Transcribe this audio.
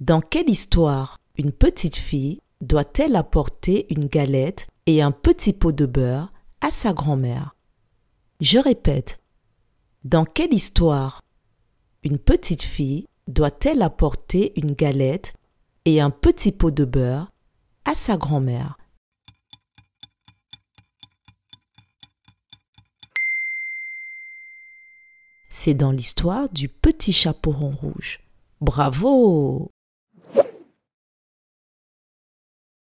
Dans quelle histoire une petite fille doit-elle apporter une galette et un petit pot de beurre à sa grand-mère? Je répète. Dans quelle histoire une petite fille doit-elle apporter une galette et un petit pot de beurre à sa grand-mère? C'est dans l'histoire du petit chaperon rouge. Bravo